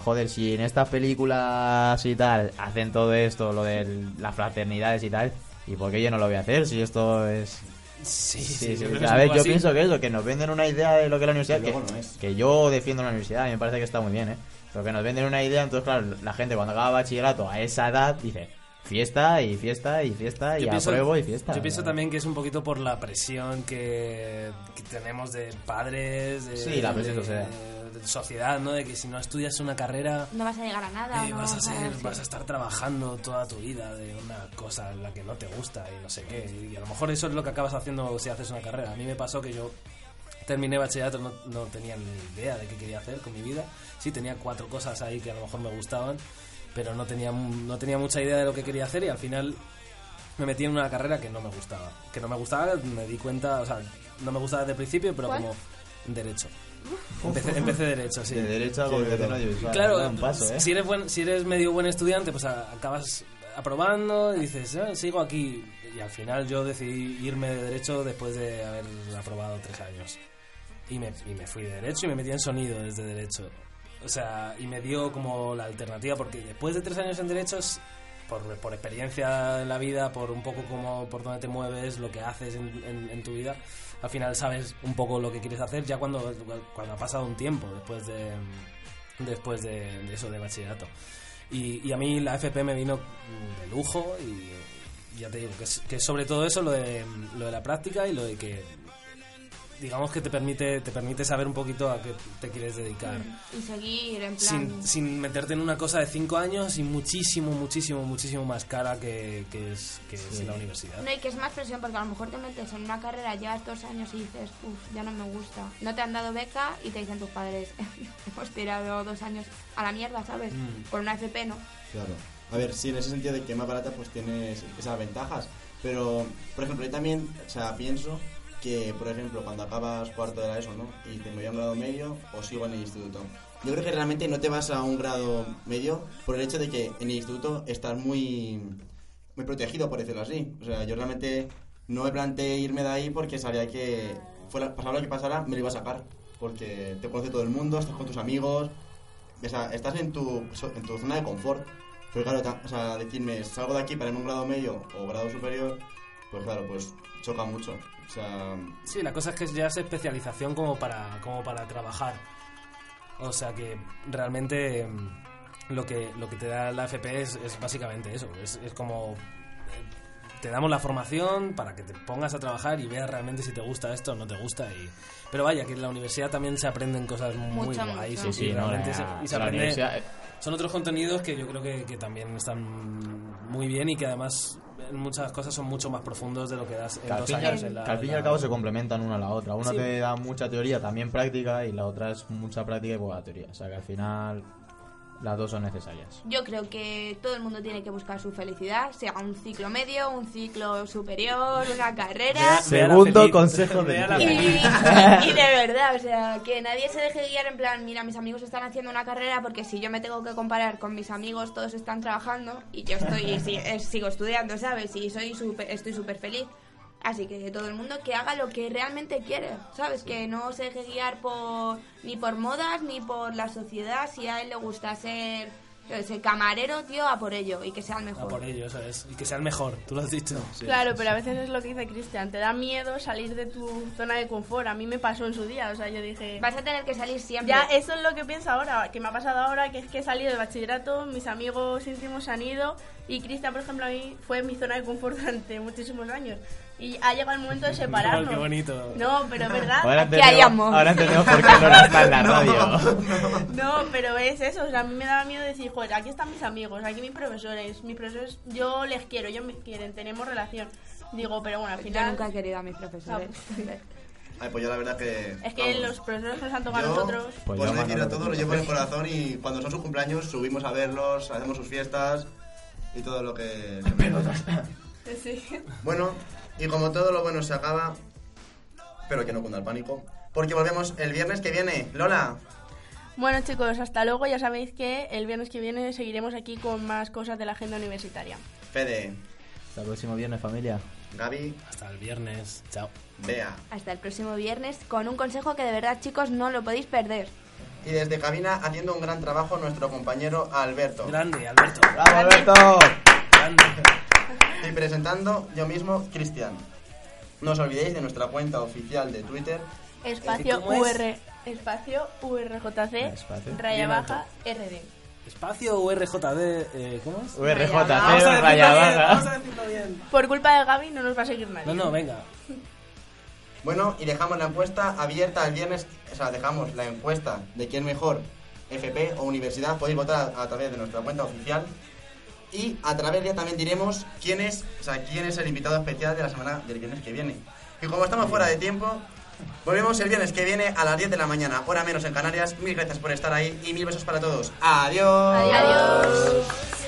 joder, si en estas películas y tal hacen todo esto, lo de las fraternidades y tal, ¿y por qué yo no lo voy a hacer si esto es... sí, Sí, sí, A ver, yo así. pienso que eso, que nos venden una idea de lo que es la universidad, que, no es. que yo defiendo la universidad, y me parece que está muy bien, ¿eh? Pero que nos venden una idea, entonces claro, la gente cuando acaba bachillerato a esa edad dice, fiesta y fiesta y fiesta y pienso- apruebo y fiesta. Yo pienso también que es un poquito por la presión que, que tenemos de padres, de, Sí, la presión de- social. De sociedad, ¿no? De que si no estudias una carrera No vas a llegar a nada. eh, no vas, a ser, sí. vas a estar trabajando toda tu vida de una cosa en la que no te gusta y no sé qué. Y a lo mejor eso es lo que acabas haciendo si haces una carrera. A mí me pasó que yo terminé bachillerato, no, no tenía ni idea de qué quería hacer con mi vida. Sí, tenía cuatro cosas ahí que a lo mejor me gustaban, pero no tenía, no tenía mucha idea de lo que quería hacer y al final me metí en una carrera que no me gustaba. Que no me gustaba, me di cuenta, o sea, no me gustaba desde el principio, pero ¿Cuál? como derecho. Empecé, empecé derecho, sí. De derecho a comunicación audiovisual. Claro, da un paso, ¿eh? si, eres buen, si eres medio buen estudiante, pues a- acabas aprobando y dices, "Ah, sigo aquí. Y al final yo decidí irme de Derecho después de haber aprobado tres años. Y me, y me fui de Derecho y me metí en Sonido desde Derecho. O sea, y me dio como la alternativa, porque después de tres años en Derechos, por, por experiencia en la vida, por un poco como por dónde te mueves, lo que haces en, en- en tu vida, al final sabes un poco lo que quieres hacer ya cuando, cuando ha pasado un tiempo después de, después de, eso de bachillerato. Y, a mí la FP me vino de lujo y ya te digo que que sobre todo eso lo de, lo de la práctica y lo de que digamos que te permite te permite saber un poquito a qué te quieres dedicar Y seguir en plan... sin, sin meterte en una cosa de cinco años y muchísimo muchísimo muchísimo más cara que, que es que es la universidad No, y que es más presión porque a lo mejor te metes en una carrera, llevas dos años y dices, uff, ya no me gusta. No te han dado beca y te dicen tus padres, hemos tirado dos años a la mierda, ¿sabes? Mm. Por una FP, ¿no? Claro. A ver, sí, en ese sentido de que más barata, pues tienes esas ventajas. Pero, por ejemplo, yo también, o sea, pienso que, por ejemplo, cuando acabas cuarto de la ESO, ¿no? Y te voy a un grado medio o sigo en el instituto. Yo creo que realmente no te vas a un grado medio por el hecho de que en el instituto estás muy, muy protegido, por decirlo así. O sea, yo realmente no me planteé irme de ahí porque sabía que, fuera, pasara lo que pasara, me lo iba a sacar. Porque te conoce todo el mundo, estás con tus amigos, o sea, estás en tu, en tu zona de confort. Pero claro, o sea, decirme, salgo de aquí para irme a un grado medio o grado superior, pues claro, pues choca mucho. O sea, Sí, la cosa es que ya es especialización como para, como para trabajar. O sea que realmente mm, lo que, lo que te da la FP es, es básicamente eso. Es, es como eh, te damos la formación para que te pongas a trabajar y veas realmente si te gusta esto o no te gusta. Y... Pero vaya, que en la universidad también se aprenden cosas muy Mucho, guays. mucho. y Sí, sí, no, realmente la- se, y se la aprende- universidad- son otros contenidos que yo creo que, que también están muy bien y que además muchas cosas son mucho más profundos de lo que das en Que dos fin años. al- en la- que al fin y al cabo se complementan una a la otra. Una Sí. te da mucha teoría, también práctica, y la otra es mucha práctica y poca teoría. O sea que al final las dos son necesarias. Yo creo que todo el mundo tiene que buscar su felicidad, sea un ciclo medio, un ciclo superior, una carrera. Segundo consejo de. Y, y de verdad, o sea, que nadie se deje guiar en plan, mira, mis amigos están haciendo una carrera porque si yo me tengo que comparar con mis amigos, todos están trabajando y yo estoy eh, sigo estudiando, ¿sabes? Y soy súper- estoy súper feliz. Así que todo el mundo que haga lo que realmente quiere, ¿sabes? Que no se deje guiar por ni por modas ni por la sociedad. Si a él le gusta ser sé, camarero, tío, a por ello y que sea el A mejor. por ello, eso es. Y que sea el mejor, tú lo has dicho. Claro, pero a veces es lo que dice Cristian, te da miedo salir de tu zona de confort. A mí me pasó en su día, o sea, yo dije... Vas a tener que salir siempre. Ya, eso es lo que pienso ahora, que me ha pasado ahora, que es que he salido de bachillerato, mis amigos íntimos han ido y Cristian, por ejemplo, a mí fue mi zona de confort durante muchísimos años. Y ha llegado el momento de separarnos. Qué bonito. No, pero es verdad. Ahora Aquí hay amor. ahora entendemos por qué no está en la radio. No, pero es eso, o sea, a mí me daba miedo decir, joder, aquí están mis amigos, aquí mis profesores, mis profesores, yo les quiero, ellos me quieren, tenemos relación. Digo, pero bueno, al Yo final... nunca he querido a mis profesores. Ay, pues yo la verdad que. Es que vamos, los profesores nos han tocado a yo, nosotros... Pues por yo, no decir a todos, lo llevo en el corazón y cuando son sus cumpleaños subimos a verlos, hacemos sus fiestas y todo lo que. Sí. Bueno, y como todo lo bueno se acaba, pero que no cunda el pánico, porque volvemos el viernes que viene. Lola, Bueno chicos, hasta luego, ya sabéis que el viernes que viene seguiremos aquí con más cosas de la agenda universitaria. Fede, Hasta el próximo viernes, familia. Gaby, Hasta el viernes. Chao. Bea. Hasta el próximo viernes con un consejo que de verdad, chicos, no lo podéis perder. Y desde cabina haciendo un gran trabajo nuestro compañero Alberto. Grande, Alberto. ¡Bravo, Alberto! Grande. Y presentando yo mismo, Cristian. No os olvidéis de nuestra cuenta oficial de Twitter. Espacio. UR, espacio URJC, Espacio. raya baja RD. Espacio URJD. Eh, ¿Cómo es? URJ, Vamos a decirlo raya bien, baja. vamos a decirlo bien. Por culpa de Gaby no nos va a seguir nadie. No, no, venga. Bueno, y dejamos la encuesta abierta el viernes. O sea, dejamos la encuesta de quién mejor, FP o universidad. Podéis votar a, a través de nuestra cuenta oficial. Y a través de ella también diremos quién es, o sea, quién es el invitado especial de la semana del viernes que viene. Y como estamos fuera de tiempo, volvemos el viernes que viene a las 10 de la mañana, hora menos en Canarias. Mil gracias por estar ahí y mil besos para todos. Adiós. Adiós.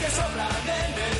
Palabras